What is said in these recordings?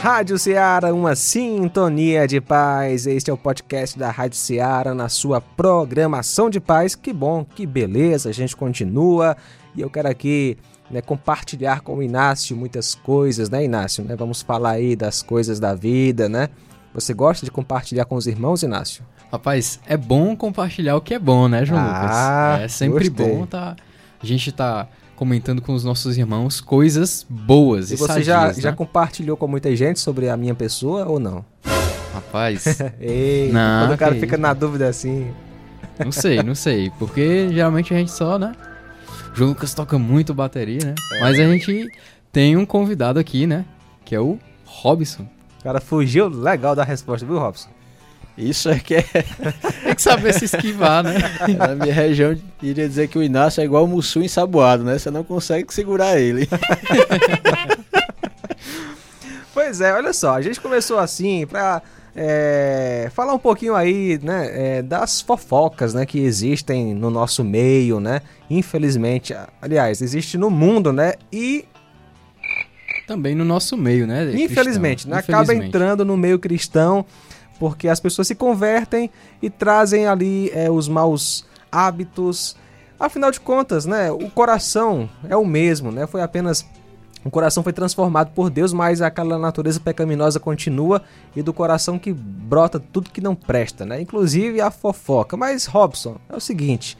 Rádio Ceará, uma sintonia de paz. Este é o podcast da Rádio Ceará na sua programação de paz. Que bom, que beleza, a gente continua. E eu quero aqui né, compartilhar com o Inácio muitas coisas, né, Inácio? Né? Vamos falar aí das coisas da vida, né? Você gosta de compartilhar com os irmãos, Inácio? Rapaz, é bom compartilhar o que é bom, né, João ah, Lucas? É sempre gostei. bom tá, a gente tá comentando com os nossos irmãos coisas boas e, E você sadias, já, né? já compartilhou com muita gente sobre a minha pessoa ou não? Rapaz, Ei, Não, quando o cara fica isso. na dúvida assim. não sei, não sei. Porque geralmente a gente só, né? O João Lucas toca muito bateria, né? É. Mas a gente tem um convidado aqui, né? Que é o Robson. O cara fugiu legal da resposta, viu, Robson? Isso é que é, Tem que saber se esquivar, né? na minha região, iria dizer que o Inácio é igual o Mussu ensaboado, né? Você não consegue segurar ele. Pois é, olha só, a gente começou assim pra é, falar um pouquinho aí, né, é, das fofocas, né, que existem no nosso meio, né, infelizmente, aliás, existe no mundo, né, e Também no nosso meio, né? infelizmente, cristão. né, acaba Infelizmente. entrando no meio cristão, porque as pessoas se convertem e trazem ali é, os maus hábitos. Afinal de contas, né, o coração é o mesmo, né? Foi apenas o coração foi transformado por Deus, mas aquela natureza pecaminosa continua e do coração que brota tudo que não presta, né? Inclusive a fofoca. Mas Robson, é o seguinte,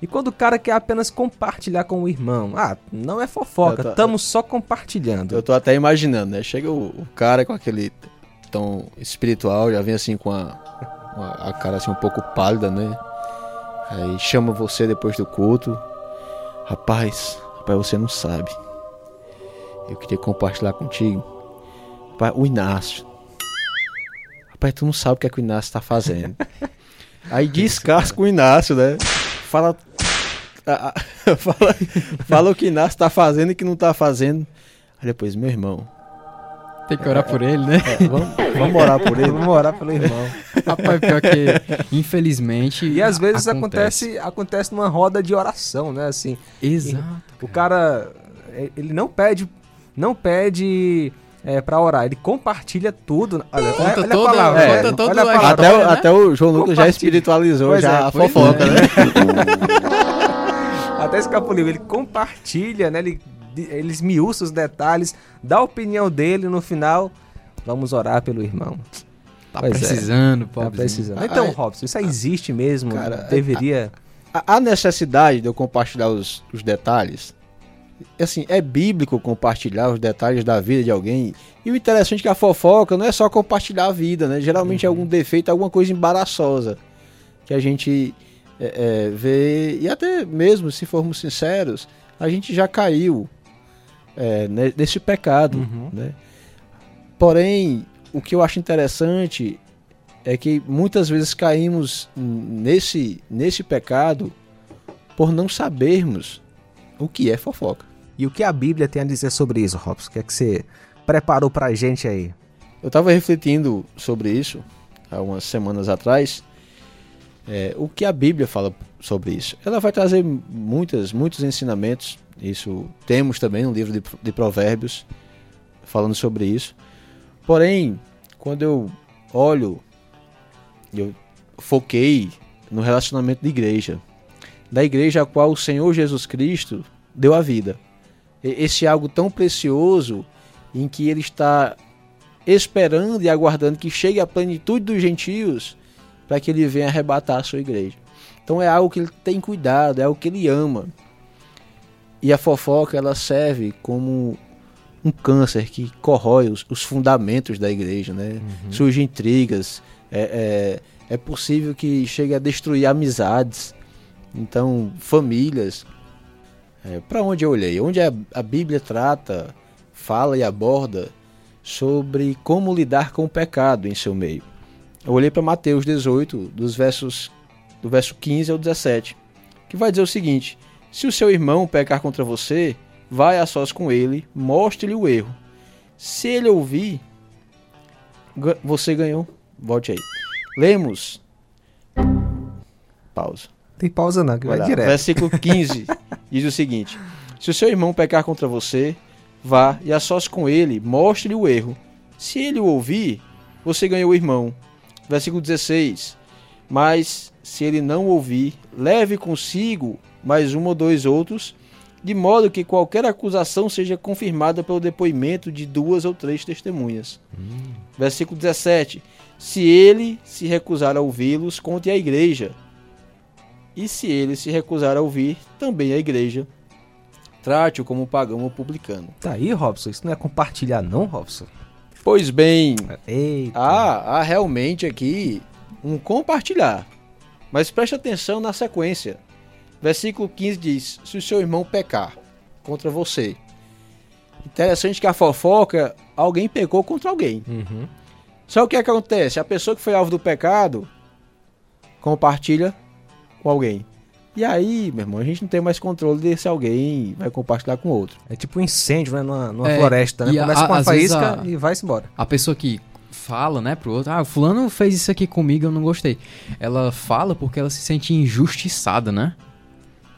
e quando o cara quer apenas compartilhar com o irmão? Ah, não é fofoca, estamos só compartilhando. Eu tô até imaginando, né? Chega o, o cara com aquele tom espiritual, já vem assim com a, a cara assim um pouco pálida, né? Aí chama você depois do culto. Rapaz, rapaz, você não sabe. Eu queria compartilhar contigo. Rapaz, o Inácio. Rapaz, tu não sabe o que é que o Inácio tá fazendo. Aí descasca o Inácio, né? Fala. fala, fala o que o Inácio tá fazendo e que não tá fazendo. Aí depois, meu irmão, Tem que orar por ele, né? é, vamos, vamos orar por ele. Vamos orar pelo irmão. Rapaz, pior que, infelizmente. E às vezes acontece. acontece numa roda de oração, né? Assim, Exato. o cara é, ele não pede não pede é, para orar, ele compartilha tudo. Olha, Conta olha, a palavra, conta olha, toda olha a palavra. Até, o- né? até o João Lucas já espiritualizou Pois já é, a pois fofoca, é. né? Até escapuliu, ele compartilha, né? Ele ele esmiuça os detalhes, dá a opinião dele no final. Vamos orar pelo irmão. Tá Pois é. precisando, Tá pobrezinho. precisando. Ah, Então, é. Robson, isso aí existe mesmo? Cara, deveria. A, a necessidade de eu compartilhar os, os detalhes, assim, é bíblico compartilhar os detalhes da vida de alguém. E o interessante é que a fofoca não é só compartilhar a vida, né? Geralmente é algum defeito, alguma coisa embaraçosa que a gente é, é, vê. E até mesmo, se formos sinceros, a gente já caiu é, ne- nesse pecado, Uhum. né? Porém, o que eu acho interessante é que muitas vezes caímos nesse, nesse pecado por não sabermos o que é fofoca. E o que a Bíblia tem a dizer sobre isso, Robson? O que é que você preparou pra gente aí? Eu estava refletindo sobre isso há umas semanas atrás. É, o que a Bíblia fala sobre isso? Ela vai trazer muitas, muitos ensinamentos. Isso temos também no livro de, de Provérbios falando sobre isso. Porém, quando eu olho, eu foquei no relacionamento de igreja, da igreja a qual o Senhor Jesus Cristo deu a vida. Esse algo tão precioso em que ele está esperando e aguardando que chegue a plenitude dos gentios para que ele venha arrebatar a sua igreja. Então é algo que ele tem cuidado, é algo que ele ama. E a fofoca ela serve como um câncer que corrói os, os fundamentos da igreja, né? Surgem intrigas, é, é, é possível que chegue a destruir amizades, então famílias. É, para onde eu olhei? Onde a, a Bíblia trata, fala e aborda sobre como lidar com o pecado em seu meio. Eu olhei para Mateus 18, dos versos do verso 15 ao 17, que vai dizer o seguinte: Se o seu irmão pecar contra você, vai a sós com ele, mostre-lhe o erro. Se ele ouvir, você ganhou. Volte aí. Lemos. Pausa. Tem pausa não, que vai, Vai direto. Versículo 15 diz o seguinte: Se o seu irmão pecar contra você, vá e a sós com ele, mostre-lhe o erro. Se ele o ouvir, você ganhou o irmão. Versículo 16. Mas se ele não ouvir, leve consigo mais um ou dois outros, de modo que qualquer acusação seja confirmada pelo depoimento de duas ou três testemunhas. Versículo 17. Se ele se recusar a ouvi-los, conte à igreja. E se ele se recusar a ouvir, também a igreja. Trate-o como pagão ou publicano. Tá aí, Robson. Isso não é compartilhar, não, Robson? Pois bem, Eita. há, há realmente aqui um compartilhar. Mas preste atenção na sequência. Versículo 15 diz: Se o seu irmão pecar contra você. Interessante que a fofoca, alguém pecou contra alguém. Uhum. Só o que, que acontece? A pessoa que foi alvo do pecado compartilha com alguém. E aí, meu irmão, a gente não tem mais controle de se alguém vai compartilhar com outro. É tipo um incêndio, né? Numa, numa É, floresta, né? e a- Começa com uma faísca a- e vai-se embora. A pessoa que fala, né, pro outro, ah, o fulano fez isso aqui comigo, eu não gostei. Ela fala porque ela se sente injustiçada, né?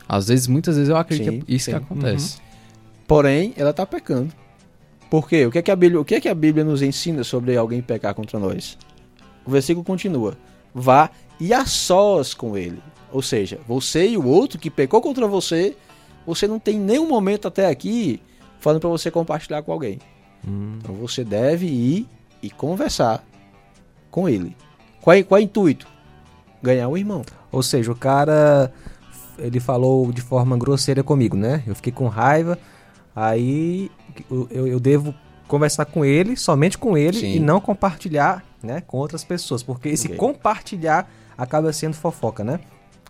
Às vezes, muitas vezes eu acredito Sim, que é isso sim. que acontece. Porém, ela está pecando. Por quê? O que, é que a Bíblia, o que é que a Bíblia nos ensina sobre alguém pecar contra nós? O versículo continua: Vá e a sós com ele. Ou seja, você e o outro que pecou contra você, você não tem nenhum momento até aqui falando para você compartilhar com alguém. Então você deve ir e conversar com ele. Qual é, qual é o intuito? Ganhar o irmão. Ou seja, o cara ele falou de forma grosseira comigo, né? Eu fiquei com raiva, aí eu, eu- devo conversar com ele, somente com ele, Sim. e não compartilhar né, com outras pessoas. Porque esse Ok. compartilhar acaba sendo fofoca, né?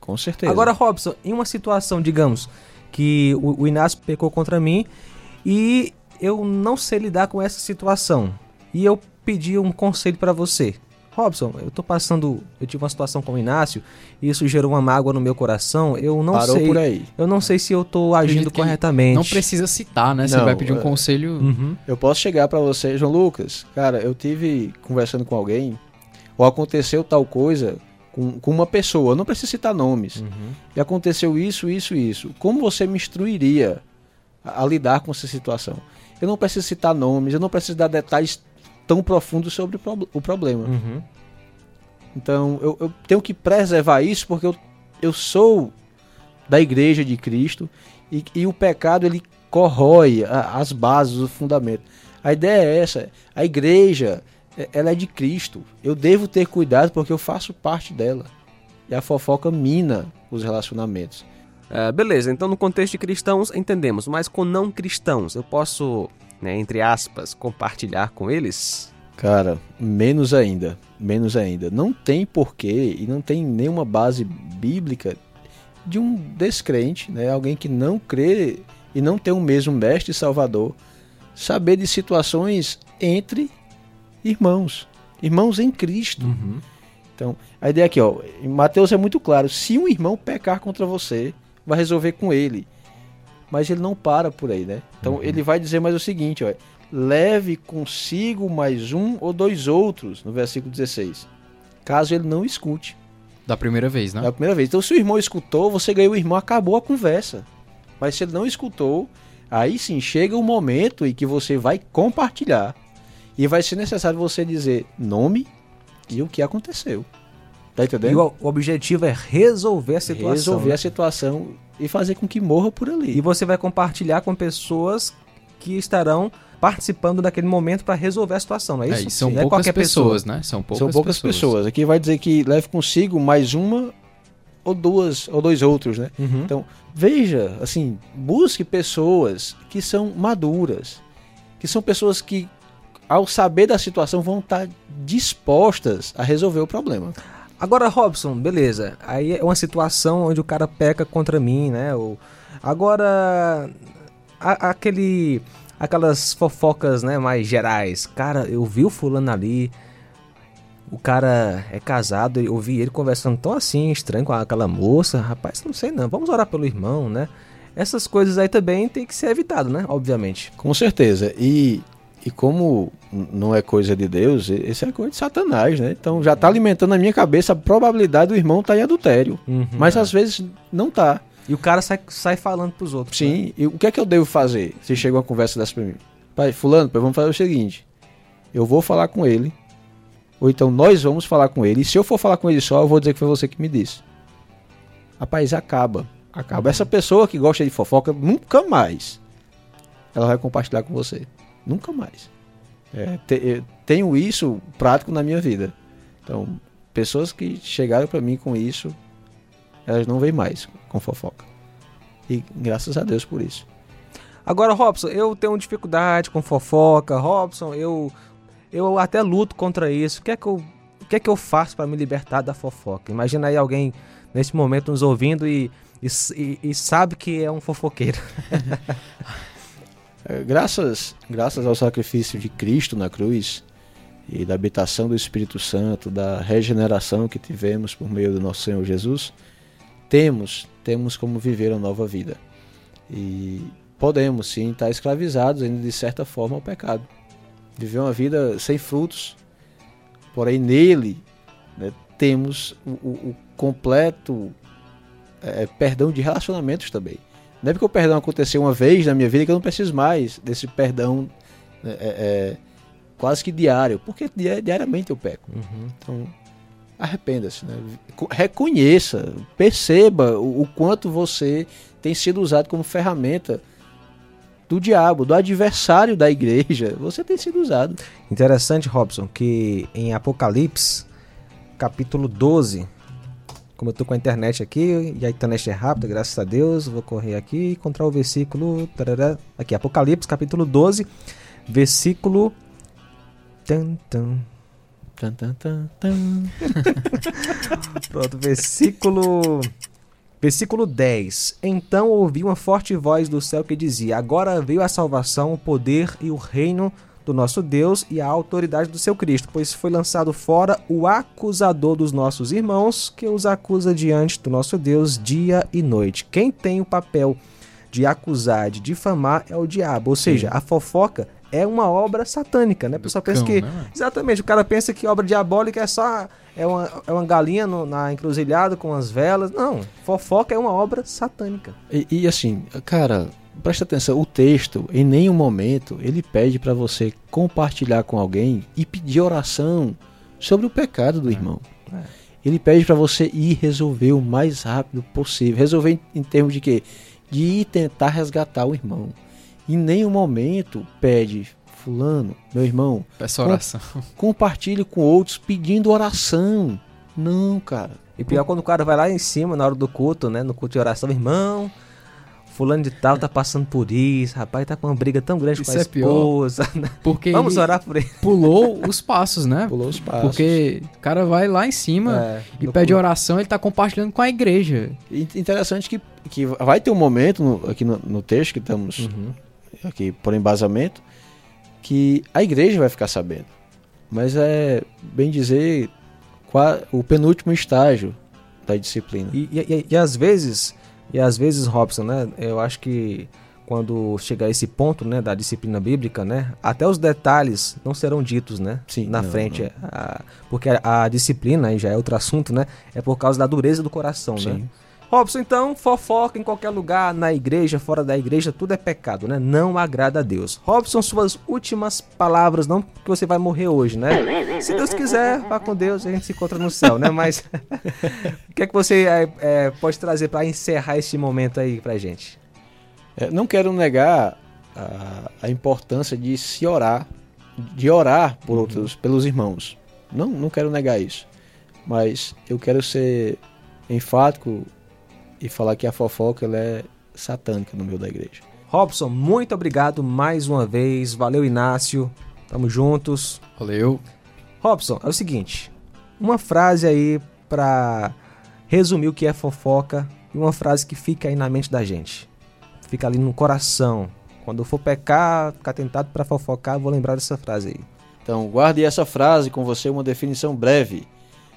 Com certeza. Agora, Robson, em uma situação, digamos, que o, o Inácio pecou contra mim e eu não sei lidar com essa situação. E eu pedi um conselho pra você. Robson, eu tô passando. Eu tive uma situação com o Inácio e isso gerou uma mágoa no meu coração. Eu não parou sei. por aí. Eu não sei se eu tô agindo corretamente. Não precisa citar, né? Você Não, vai pedir um é- conselho. Uhum. Eu posso chegar pra você, João Lucas, cara, eu tive conversando com alguém, ou aconteceu tal coisa com, com uma pessoa, não preciso citar nomes, Uhum. e aconteceu isso, isso, isso. Como você me instruiria a, a lidar com essa situação? Eu não preciso citar nomes, eu não preciso dar detalhes tão profundos sobre o, o problema. Uhum. Então eu, eu tenho que preservar isso porque eu, eu sou da igreja de Cristo e, e o pecado ele corrói a- as bases, o fundamento. A ideia é essa: a igreja ela é de Cristo. Eu devo ter cuidado porque eu faço parte dela. E a fofoca mina os relacionamentos. É, beleza, então no contexto de cristãos entendemos, mas com não cristãos, eu posso, né, entre aspas, compartilhar com eles? Cara, menos ainda, menos ainda. Não tem porquê e não tem nenhuma base bíblica de um descrente, né? Alguém que não crê e não tem o mesmo mestre e salvador, saber de situações entre irmãos, irmãos em Cristo. Uhum. Então, a ideia aqui, ó, em Mateus é muito claro, se um irmão pecar contra você, vai resolver com ele. Mas ele não para por aí, né? Então ele vai dizer mais o seguinte, ó, leve consigo mais um ou dois outros, no versículo 16. Caso ele não escute. Da primeira vez, né? É a primeira vez. Então se o irmão escutou, você ganhou o irmão, acabou a conversa. Mas se ele não escutou, aí sim chega o momento em que você vai compartilhar. E vai ser necessário você dizer nome e o que aconteceu. Tá entendendo? E o, o objetivo é resolver a situação. resolver né? a situação e fazer com que morra por ali. E você vai compartilhar com pessoas que estarão participando daquele momento para resolver a situação, não é É, isso? e são Não é poucas qualquer pessoas, né? São poucas, São poucas pessoas. Aqui vai dizer que leve consigo mais uma ou duas ou dois outros, né? Uhum. Então, veja, assim, busque pessoas que são maduras, que são pessoas que ao saber da situação vão estar dispostas a resolver o problema. Agora, Robson, beleza. Aí é uma situação onde o cara peca contra mim, né? Ou... Agora, a- aquele, aquelas fofocas, né, mais gerais. Cara, eu vi o fulano ali. O cara é casado, eu vi ele conversando tão assim, estranho com aquela moça. Rapaz, não sei não. Vamos orar pelo irmão, né? Essas coisas aí também tem que ser evitado, né? Obviamente. Com certeza. E, e como não é coisa de Deus, e- isso é coisa de Satanás, né? Então já está alimentando na minha cabeça a probabilidade do irmão estar em adultério. Uhum. Mas às vezes não tá. E o cara sai, sai falando pros outros. né? Sim, e o que é que eu devo fazer se chega uma conversa dessa pra mim? Pai, fulano, pai, vamos fazer o seguinte. eu vou falar com ele, ou então nós vamos falar com ele, e se eu for falar com ele só, eu vou dizer que foi você que me disse. Rapaz, acaba. Acaba. Essa pessoa que gosta de fofoca, nunca mais ela vai compartilhar com você. Nunca mais. É, te, tenho isso prático na minha vida. Então, pessoas que chegaram para mim com isso, elas não vêm mais com fofoca. E graças a Deus por isso. Agora, Robson, eu tenho dificuldade com fofoca. Robson, eu eu até luto contra isso. O que é que eu, o que é que eu faço para me libertar da fofoca? Imagina aí alguém nesse momento nos ouvindo e, e, e sabe que é um fofoqueiro. É, graças, graças ao sacrifício de Cristo na cruz e da habitação do Espírito Santo, da regeneração que tivemos por meio do nosso Senhor Jesus, temos, temos como viver uma nova vida. E podemos sim estar escravizados ainda de certa forma ao pecado. Viver uma vida sem frutos, porém nele né, temos o, o, o completo é, perdão de relacionamentos também. Não é porque o perdão aconteceu uma vez na minha vida que eu não preciso mais desse perdão né, é, é, quase que diário, porque diariamente eu peco. Uhum. Então, arrependa-se, né? reconheça, perceba o, o, quanto você tem sido usado como ferramenta do diabo, do adversário da igreja. Você tem sido usado. Interessante, Robson, que em Apocalipse, capítulo 12, como eu tô com a internet aqui, e a internet é rápida, graças a Deus, vou correr aqui e encontrar o versículo. Tarará, aqui, Apocalipse, capítulo 12, versículo. Tan, tan. Tan, tan, tan, tan. Pronto, versículo. Versículo 10: Então ouvi uma forte voz do céu que dizia: Agora veio a salvação, o poder e o reino do nosso Deus e a autoridade do seu Cristo, pois foi lançado fora o acusador dos nossos irmãos, que os acusa diante do nosso Deus dia e noite. Quem tem o papel de acusar, de difamar é o diabo, ou seja, Sim. a fofoca é uma obra satânica, né? A pessoa pensa que. Né? Exatamente, o cara pensa que obra diabólica é só. É uma, é uma galinha no, na encruzilhada com as velas. Não, fofoca é uma obra satânica. E, e assim, cara, presta atenção, o texto, em nenhum momento, ele pede para você compartilhar com alguém e pedir oração sobre o pecado do é. irmão. É. Ele pede para você ir resolver o mais rápido possível. Resolver em, em termos de quê? De ir tentar resgatar o irmão. Em nenhum momento pede, fulano, meu irmão, peça oração. Com, compartilhe com outros pedindo oração. Não, cara. E pior quando o cara vai lá em cima na hora do culto, né? No culto de oração, irmão, fulano de tal tá passando por isso, rapaz, tá com uma briga tão grande isso com a é esposa. Pior, porque Vamos orar por ele. Pulou os passos, né? Pulou os passos. Porque o cara vai lá em cima é, e pede oração, ele tá compartilhando com a igreja. Interessante que, que vai ter um momento no, aqui no, no, texto que estamos uhum. aqui por embasamento que a igreja vai ficar sabendo. Mas é, bem dizer, o penúltimo estágio da disciplina. E, e, e, e às vezes e às vezes, Robson, né, eu acho que quando chegar a esse ponto, né, da disciplina bíblica, né, até os detalhes não serão ditos, né, Sim, na não, frente, não. A, porque a, a, disciplina, aí já é outro assunto, né, é por causa da dureza do coração, né? Sim. né. Robson, então, fofoca em qualquer lugar, na igreja, fora da igreja, tudo é pecado, né? Não agrada a Deus. Robson, suas últimas palavras, não que você vai morrer hoje, né? Se Deus quiser, vá com Deus, a gente se encontra no céu, né? Mas o que é que você é, é, pode trazer para encerrar este momento aí pra gente? É, não quero negar a, a, importância de se orar, de orar por uhum. outros, pelos irmãos. Não, não quero negar isso. Mas eu quero ser enfático e falar que a fofoca ela é satânica no meio da igreja. Robson, muito obrigado mais uma vez. Valeu, Inácio. Tamo juntos. Valeu. Robson, é o seguinte: uma frase aí pra resumir o que é fofoca e uma frase que fica aí na mente da gente. Fica ali no coração. Quando eu for pecar, ficar tentado para fofocar, vou lembrar dessa frase aí. Então, guarde essa frase com você, uma definição breve.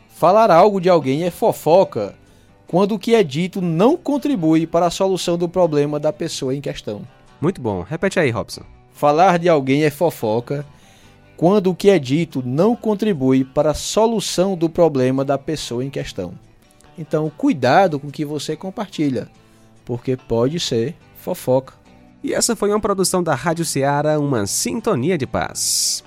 Falar algo de alguém é fofoca quando o que é dito não contribui para a solução do problema da pessoa em questão. Muito bom. Repete aí, Robson. Falar de alguém é fofoca quando o que é dito não contribui para a solução do problema da pessoa em questão. Então, cuidado com o que você compartilha, porque pode ser fofoca. E essa foi uma produção da Rádio Ceará, uma sintonia de paz.